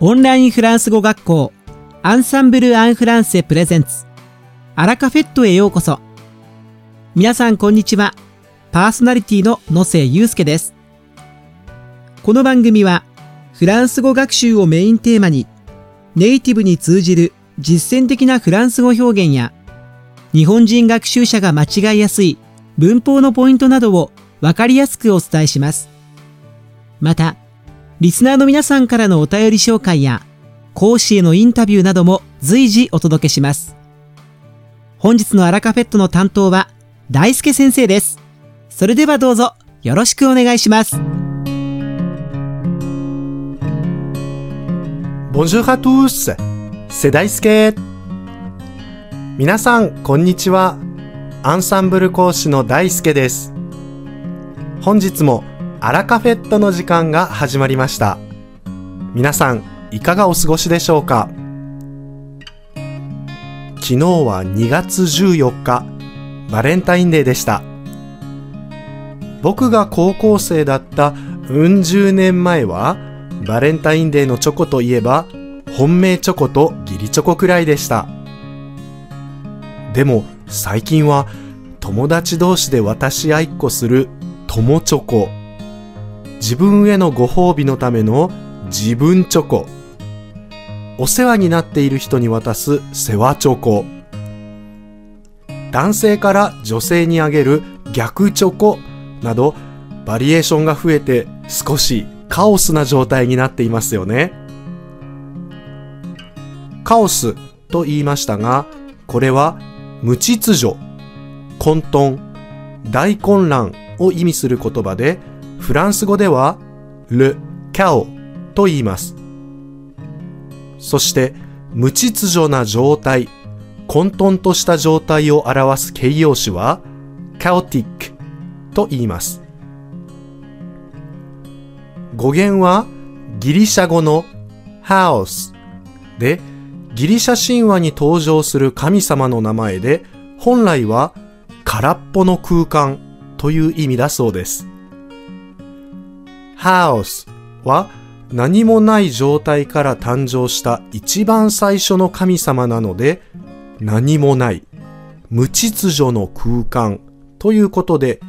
オンラインフランス語学校アンサンブル・アン・フランセプレゼンツアラカフェットへようこそ。皆さんこんにちは。パーソナリティの野瀬祐介です。この番組はフランス語学習をメインテーマにネイティブに通じる実践的なフランス語表現や日本人学習者が間違いやすい文法のポイントなどをわかりやすくお伝えします。またリスナーの皆さんからのお便り紹介や、講師へのインタビューなども随時お届けします。本日のアラカフェットの担当は、大輔先生です。それではどうぞ、よろしくお願いします。Bonjour à tous! c'est 大輔皆さん、こんにちは。アンサンブル講師の大輔です。本日もアラカフェットの時間が始まりました。皆さん、いかがお過ごしでしょうか？昨日は2月14日、バレンタインデーでした。僕が高校生だったうん十年前は、バレンタインデーのチョコといえば、本命チョコと義理チョコくらいでした。でも最近は友達同士で渡し合いっこする友チョコ自分へのご褒美のための自分チョコ。お世話になっている人に渡す世話チョコ。男性から女性にあげる逆チョコなどバリエーションが増えて少しカオスな状態になっていますよね。カオスと言いましたがこれは無秩序混沌大混乱を意味する言葉でフランス語では、ル・キャオと言います。そして、無秩序な状態、混沌とした状態を表す形容詞は、カオティックと言います。語源は、ギリシャ語のハウスで、ギリシャ神話に登場する神様の名前で、本来は空っぽの空間という意味だそうです。House は何もない状態から誕生した一番最初の神様なので何もない無秩序の空間ということで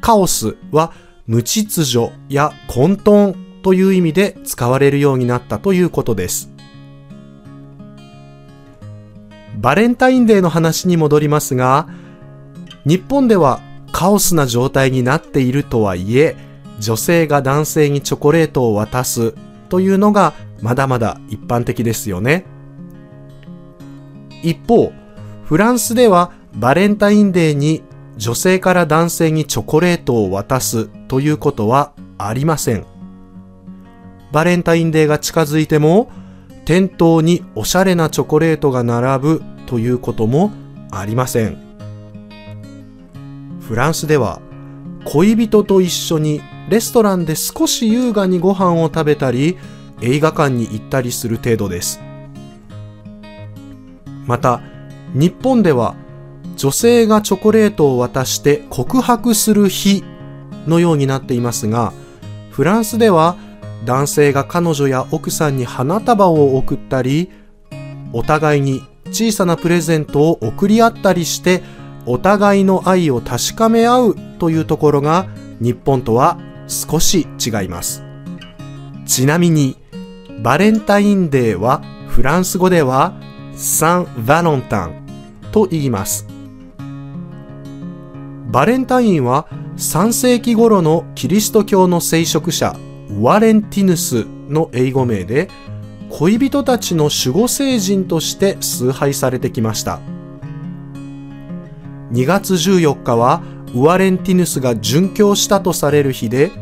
カオスは無秩序や混沌という意味で使われるようになったということです。バレンタインデーの話に戻りますが、日本ではカオスな状態になっているとはいえ、女性が男性にチョコレートを渡すというのがまだまだ一般的ですよね。一方、フランスではバレンタインデーに女性から男性にチョコレートを渡すということはありません。バレンタインデーが近づいても店頭におしゃれなチョコレートが並ぶということもありません。フランスでは恋人と一緒にレストランで少し優雅にご飯を食べたり、映画館に行ったりする程度です。また、日本では女性がチョコレートを渡して告白する日のようになっていますが、フランスでは男性が彼女や奥さんに花束を贈ったり、お互いに小さなプレゼントを贈り合ったりして、お互いの愛を確かめ合うというところが日本とは少し違います。ちなみに、バレンタインデーはフランス語ではサン・ヴァロンタンと言います。バレンタインは3世紀頃のキリスト教の聖職者ワレンティヌスの英語名で恋人たちの守護聖人として崇拝されてきました。2月14日はウアレンティヌスが殉教したとされる日で、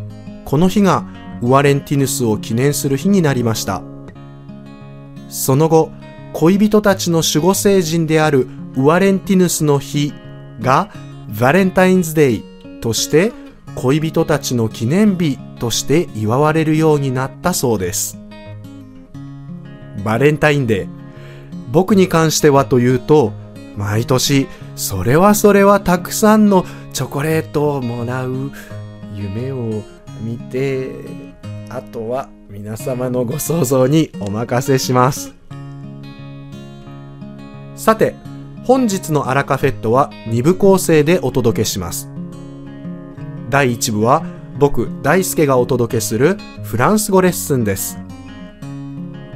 この日がウアレンティヌスを記念する日になりました。その後、恋人たちの守護聖人であるウアレンティヌスの日がバレンタインズデイとして恋人たちの記念日として祝われるようになったそうです。バレンタインデー。僕に関してはというと、毎年、それはそれはたくさんのチョコレートをもらう夢を見て、あとは皆様のご想像にお任せします。さて、本日のアラカフェットは2部構成でお届けします。第1部は僕大輔がお届けするフランス語レッスンです。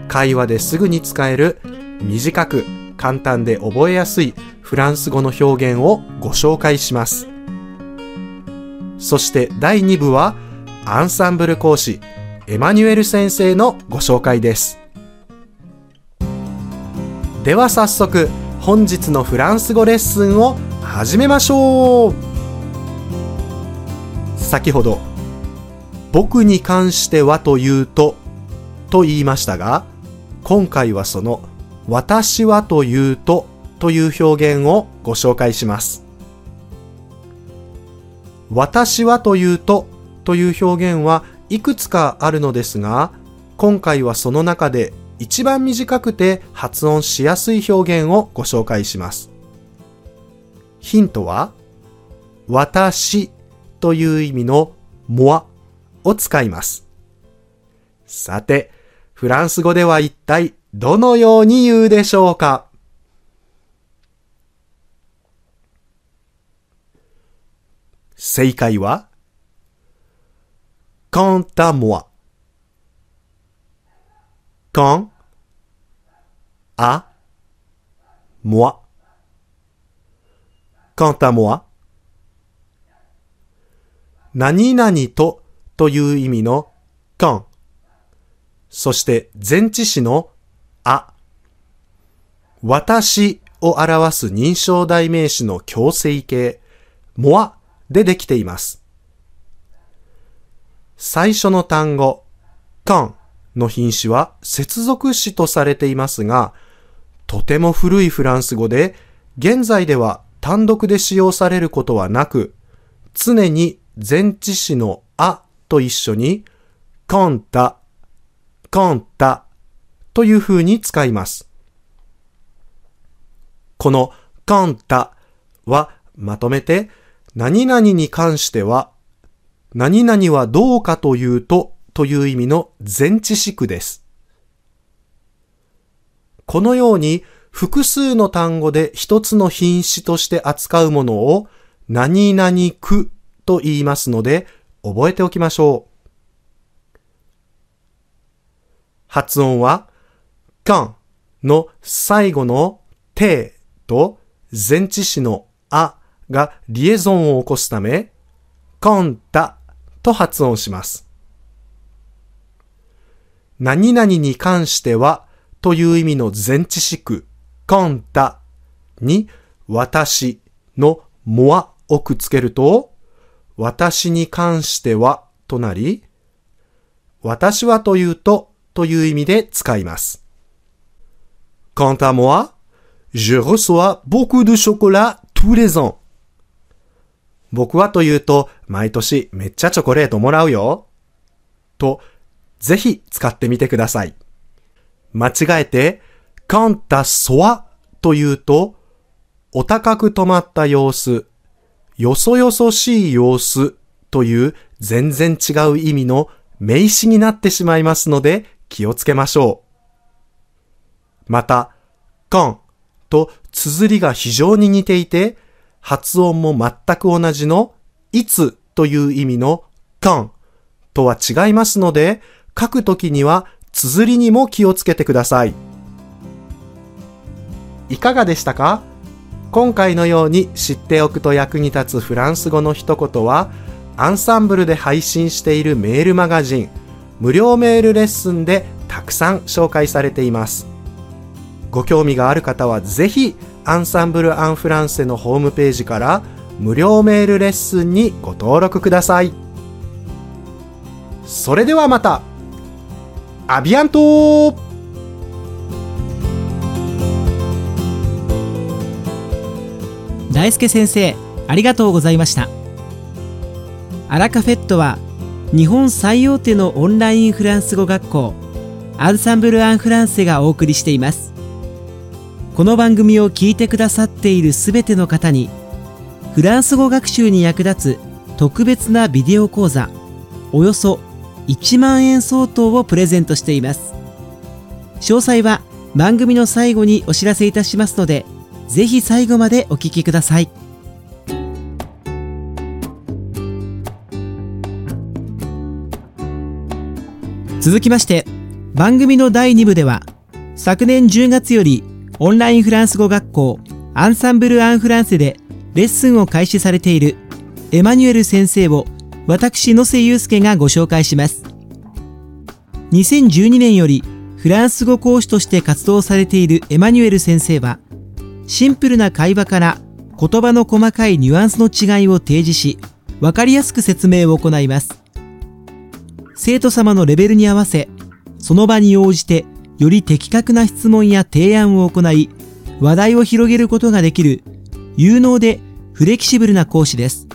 会話ですぐに使える短く簡単で覚えやすいフランス語の表現をご紹介します。そして第2部はアンサンブル講師エマニュエル先生のご紹介です。では早速本日のフランス語レッスンを始めましょう先ほど僕に関してはというとと言いましたが今回はその私はというとという表現をご紹介します私はというとという表現はいくつかあるのですが今回はその中で一番短くて発音しやすい表現をご紹介します。ヒントは、私という意味のモアを使います。さて、フランス語では一体どのように言うでしょうか？正解は、quant à moi quant à moi. quant à moi 何々とという意味の quand そして前置詞のあ私を表す認証代名詞の強制形 moi でできています。最初の単語 quand の品詞は接続詞とされていますが、とても古いフランス語で、現在では単独で使用されることはなく、常に前置詞のあと一緒に、コンタ、コンタという風に使います。このコンタはまとめて、何々に関しては、何々はどうかというとという意味の前置詞句です。このように複数の単語で一つの品詞として扱うものを何々句と言いますので覚えておきましょう。発音は、カンの最後のてと前置詞のあがリエゾンを起こすため、コンタと発音します。何々に関してはという意味の前置詞句、コンタに私のモアをくっつけると、私に関してはとなり、私はというとという意味で使います。Quant à moi, je reçois beaucoup de chocolat tous les ans. 僕はというと、毎年めっちゃチョコレートもらうよ。と、ぜひ使ってみてください。間違えて、カンタソワというと、お高く止まった様子、よそよそしい様子という全然違う意味の名詞になってしまいますので気をつけましょう。また、カンと綴りが非常に似ていて、発音も全く同じのいつという意味のカンとは違いますので、書くときには綴りにも気をつけてください。いかがでしたか？今回のように知っておくと役に立つフランス語の一言は、アンサンブルで配信しているメールマガジン、無料メールレッスンでたくさん紹介されています。ご興味がある方はぜひ、アンサンブル・アン・フランセのホームページから無料メールレッスンにご登録ください。それではまたアビアント大輔先生ありがとうございました。アラカフェットは日本最大手のオンラインフランス語学校アンサンブル・アン・フランセがお送りしています。この番組を聞いてくださっているすべての方にフランス語学習に役立つ特別なビデオ講座およそ1万円相当をプレゼントしています。詳細は番組の最後にお知らせいたしますのでぜひ最後までお聞きください。続きまして番組の第2部では昨年10月よりオンラインフランス語学校アンサンブル・アン・フランセでレッスンを開始されているエマニュエル先生を私野瀬祐介がご紹介します。2012年よりフランス語講師として活動されているエマニュエル先生はシンプルな会話から言葉の細かいニュアンスの違いを提示し分かりやすく説明を行います。生徒様のレベルに合わせその場に応じてより的確な質問や提案を行い話題を広げることができる有能でフレキシブルな講師です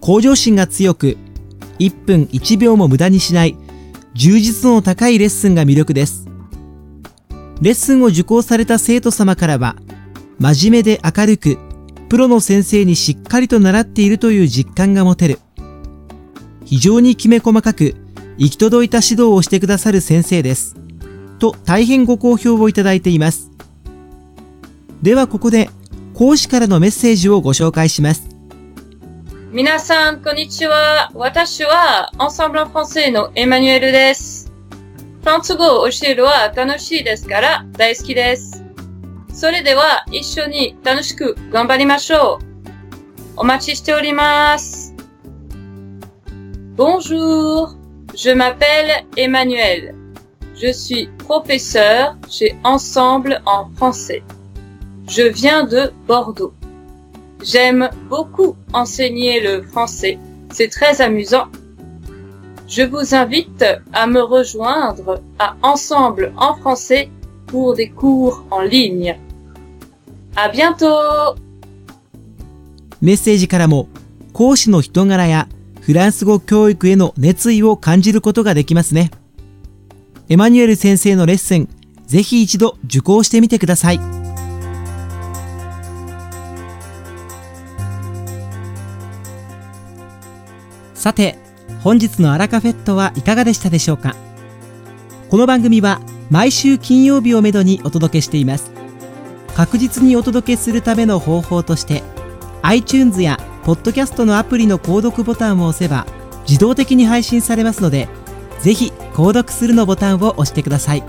向上心が強く1分1秒も無駄にしない充実度の高いレッスンが魅力です。レッスンを受講された生徒様からは、真面目で明るく、プロの先生にしっかりと習っているという実感が持てる。非常にきめ細かく、行き届いた指導をしてくださる先生です。と大変ご好評をいただいています。ではここで、講師からのメッセージをご紹介します。皆さん、こんにちは。私は、エンサンブルフランセのエマニュエルです。フランス語を教えるは楽しいですから大好きです。それでは、一緒に楽しく頑張りましょう。お待ちしております。Bonjour, je m'appelle Emmanuel. Je suis professeur chez Ensemble en français. Je viens de Bordeaux. J'aime beaucoup enseigner le français. C'est très amusant. Je vous invite à me rejoindre à Ensemble en français pour des cours en ligne. À bientôt! メッセージからも講師の人柄やフランス語教育への熱意を感じることができますね。 エマニュエル先生のレッスン、ぜひ一度受講してみてください。さて、本日のアラカフェットはいかがでしたでしょうか？この番組は毎週金曜日をめどにお届けしています。確実にお届けするための方法として iTunes や Podcast のアプリの購読ボタンを押せば自動的に配信されますのでぜひ購読するのボタンを押してください。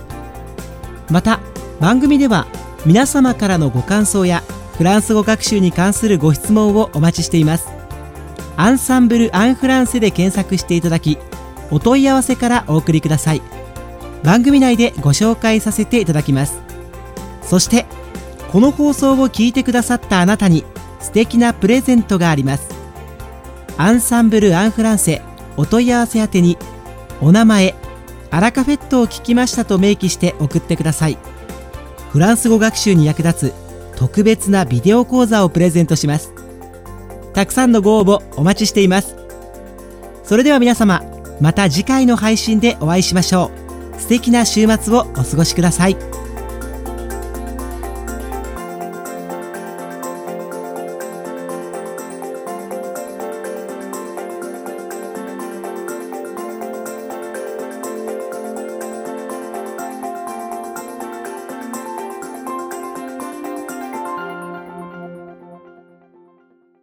また番組では皆様からのご感想やフランス語学習に関するご質問をお待ちしています。アンサンブル・アン・フランセで検索していただきお問い合わせからお送りください。番組内でご紹介させていただきます。そしてこの放送を聞いてくださったあなたに素敵なプレゼントがあります。アンサンブル・アン・フランセお問い合わせ宛てにお名前アラカフェットを聞きましたと明記して送ってください。フランス語学習に役立つ特別なビデオ講座をプレゼントします。たくさんのご応募お待ちしています。それでは皆様また次回の配信でお会いしましょう。素敵な週末をお過ごしください。